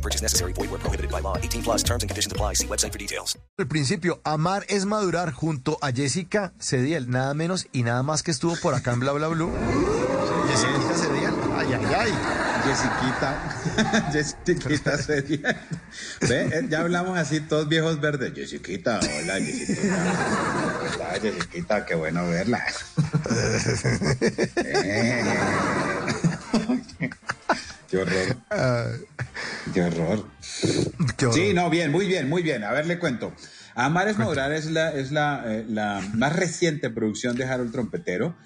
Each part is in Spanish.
No purchase necessary. Void where prohibited by law. 18 plus terms and conditions apply. See website for details. El principio, amar es madurar junto a Jessica Cediel, nada menos y nada más que estuvo por acá en Bla Bla Blue. Jessica Cediel, ay, ay, ay. Jessiquita, Jessiquita sería. ¿Ve? Eh, Ya hablamos así, todos viejos verdes. Jessiquita, hola, Jessiquita. Hola, Jessiquita, qué bueno verla. Eh. Qué horror. Qué horror. Qué horror. Sí, no, bien, muy bien, muy bien. A ver, le cuento. Amar es madurar es la, es la, eh, la más reciente producción de Harold Trompetero.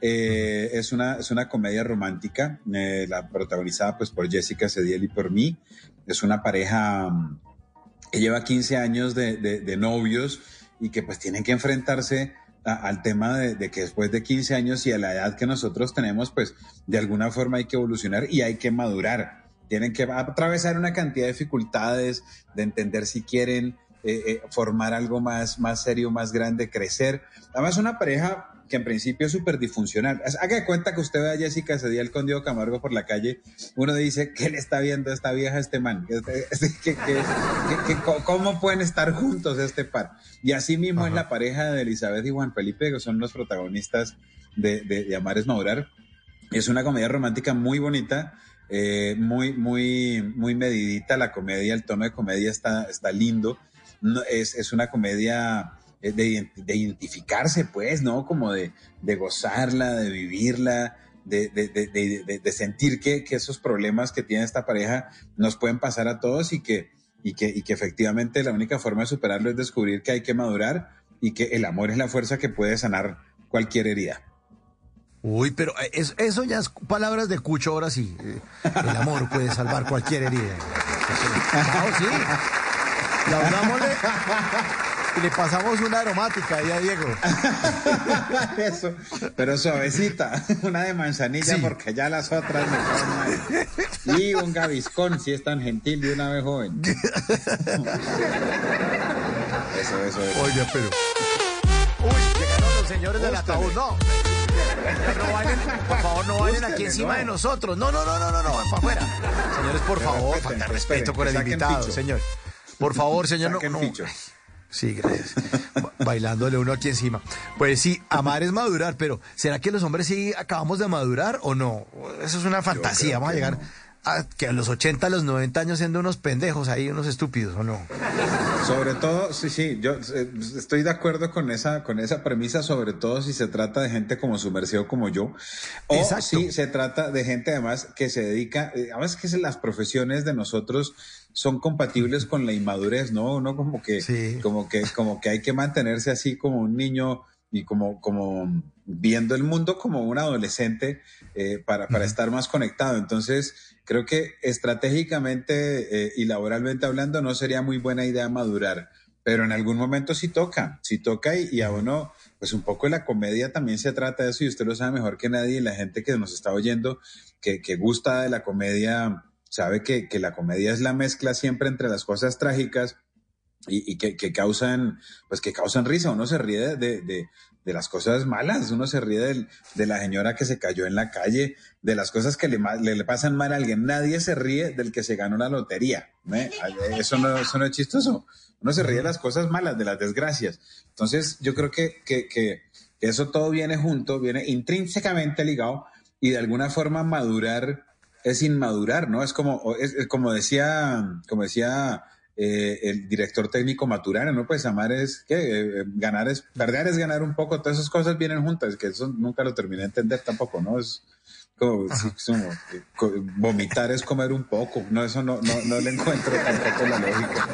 Eh, es, una, es una comedia romántica, eh, la protagonizada pues por Jessica Cediel y por mí. Es una pareja mm, que lleva 15 años de, de- de novios y que pues tienen que enfrentarse a- al tema de, de que después de 15 años y a la edad que nosotros tenemos, pues de alguna forma hay que evolucionar y hay que madurar. Tienen que atravesar una cantidad de dificultades, de entender si quieren eh, eh, formar algo más, más serio, más grande, crecer. Además, una pareja que en principio es súper disfuncional. Haga de cuenta que usted ve a Jessica Cediel con Diego Camargo por la calle, uno dice, ¿qué le está viendo a esta vieja, a este man? ¿qué- qué- qué- qué- co- ¿Cómo pueden estar juntos este par? Y así mismo es la pareja de Elizabeth y Juan Felipe, que son los protagonistas de, de, de Amar es Madurar. Es una comedia romántica muy bonita, eh, muy, muy, muy medidita. La comedia, el tono de comedia está, está lindo. Es, es una comedia eh, de, de identificarse, pues, ¿no? Como de, de gozarla, de vivirla, de, de- de- de sentir que, que esos problemas que tiene esta pareja nos pueden pasar a todos y que, y, que, y que efectivamente la única forma de superarlo es descubrir que hay que madurar y que el amor es la fuerza que puede sanar cualquier herida. Uy, pero eh, es- eso ya es palabras de Cucho, ahora sí. Eh, El amor puede salvar cualquier herida. Claro, sí. Y le pasamos una aromática ahí a Diego. Eso, pero suavecita, una de manzanilla Sí. porque ya las otras me caen mal. Y un gaviscón, si es tan gentil de una vez joven. Eso, eso, eso. Oiga, pero. Uy, llegaron los señores del ataúd. No. No por favor, no bailen aquí encima de nosotros. No, no, no, no, no, no, para afuera. Señores, por favor, falta respeto con el invitado, señor. Por favor, señor, no. No. Sí, gracias. Ba- Bailándole uno aquí encima. Pues sí, amar es madurar, pero ¿será que los hombres sí acabamos de madurar o no? Eso es una fantasía. Vamos a llegar a que a los 80, a los 90 años siendo unos pendejos ahí, unos estúpidos, ¿o no? Sobre todo, sí, sí, yo eh, estoy de acuerdo con esa, con esa premisa, sobre todo si se trata de gente como su merced o como yo. O Exacto. si se trata de gente además que se dedica, eh, además que las profesiones de nosotros son compatibles con la inmadurez, ¿no? Uno como que, Sí. como que, como que hay que mantenerse así como un niño y como, como viendo el mundo como un adolescente eh, para, para estar más conectado. Entonces, creo que estratégicamente eh, y laboralmente hablando no sería muy buena idea madurar, pero en algún momento sí toca, sí toca y, y a uno, pues un poco la comedia también se trata de eso y usted lo sabe mejor que nadie y la gente que nos está oyendo, que, que gusta de la comedia, sabe que, que la comedia es la mezcla siempre entre las cosas trágicas y, y que, que causan, pues que causan risa. Uno se ríe de, de, de- de las cosas malas, uno se ríe del- de la señora que se cayó en la calle, de las cosas que le, le, le pasan mal a alguien. Nadie se ríe del que se ganó la lotería. ¿eh? Eso, no, eso no es chistoso. Uno se ríe de las cosas malas, de las desgracias. Entonces, yo creo que, que, que, que eso todo viene junto, viene intrínsecamente ligado y de alguna forma madurar es inmadurar, ¿no? Es como, es, es como decía, como decía eh, el director técnico Maturana, ¿no? Pues amar es, ¿qué? Eh, ganar es, perder es ganar un poco, todas esas cosas vienen juntas, que eso nunca lo terminé de entender tampoco, ¿no? Es como, es eh, vomitar es comer un poco, no, eso no, no, no le encuentro tampoco la lógica.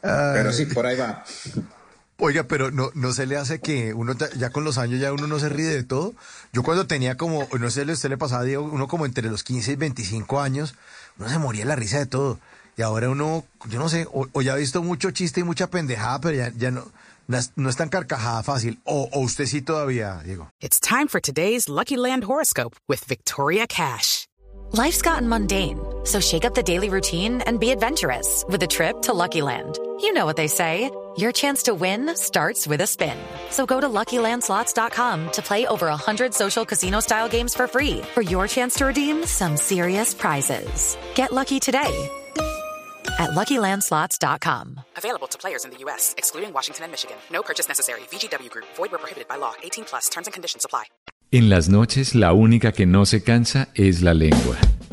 Pero sí, por ahí va. Oiga, pero no, no se le hace que uno ya con los años ya uno no se ríe de todo. Yo cuando tenía como, no sé, usted le pasaba, Diego, uno como entre los 15 y 25 años, uno se moría de la risa de todo. Y ahora uno, yo no sé, o, o ya ha visto mucho chiste y mucha pendejada, pero ya, ya no, no es, no es tan carcajada fácil. O, o usted sí todavía, Diego. It's time for today's Lucky Land horoscope with Victoria Cash. Life's gotten mundane, so shake up the daily routine and be adventurous with a trip to Lucky Land. You know what they say. Your chance to win starts with a spin. So go to LuckyLandSlots.com to play over 100 social casino-style games for free for your chance to redeem some serious prizes. Get lucky today at LuckyLandSlots.com. Available to players in the U.S., excluding Washington and Michigan. No purchase necessary. VGW Group. Void where prohibited by law. 18 plus. Terms and conditions apply. En las noches, la única que no se cansa es la lengua.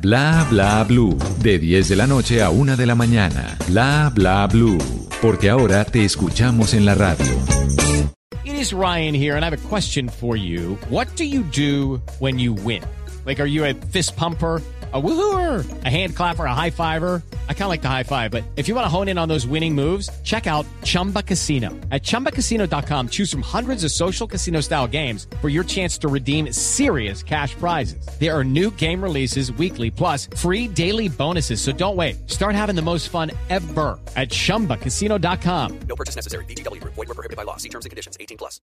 Bla Bla Blue, de 10 de la noche a 1 de la mañana. Bla Bla Blue, porque ahora te escuchamos en la radio. It is Ryan here, and I have a question for you. What do you do when you win? Like, are you a fist pumper? A woohooer, a hand clapper, a high fiver. I kind of like the high five, but if you want to hone in on those winning moves, check out Chumba Casino. At chumbacasino.com, choose from hundreds of social casino style games for your chance to redeem serious cash prizes. There are new game releases weekly, plus free daily bonuses. So don't wait. Start having the most fun ever at chumbacasino.com. No purchase necessary. Group. Void were prohibited by law. See terms and conditions. 18 plus.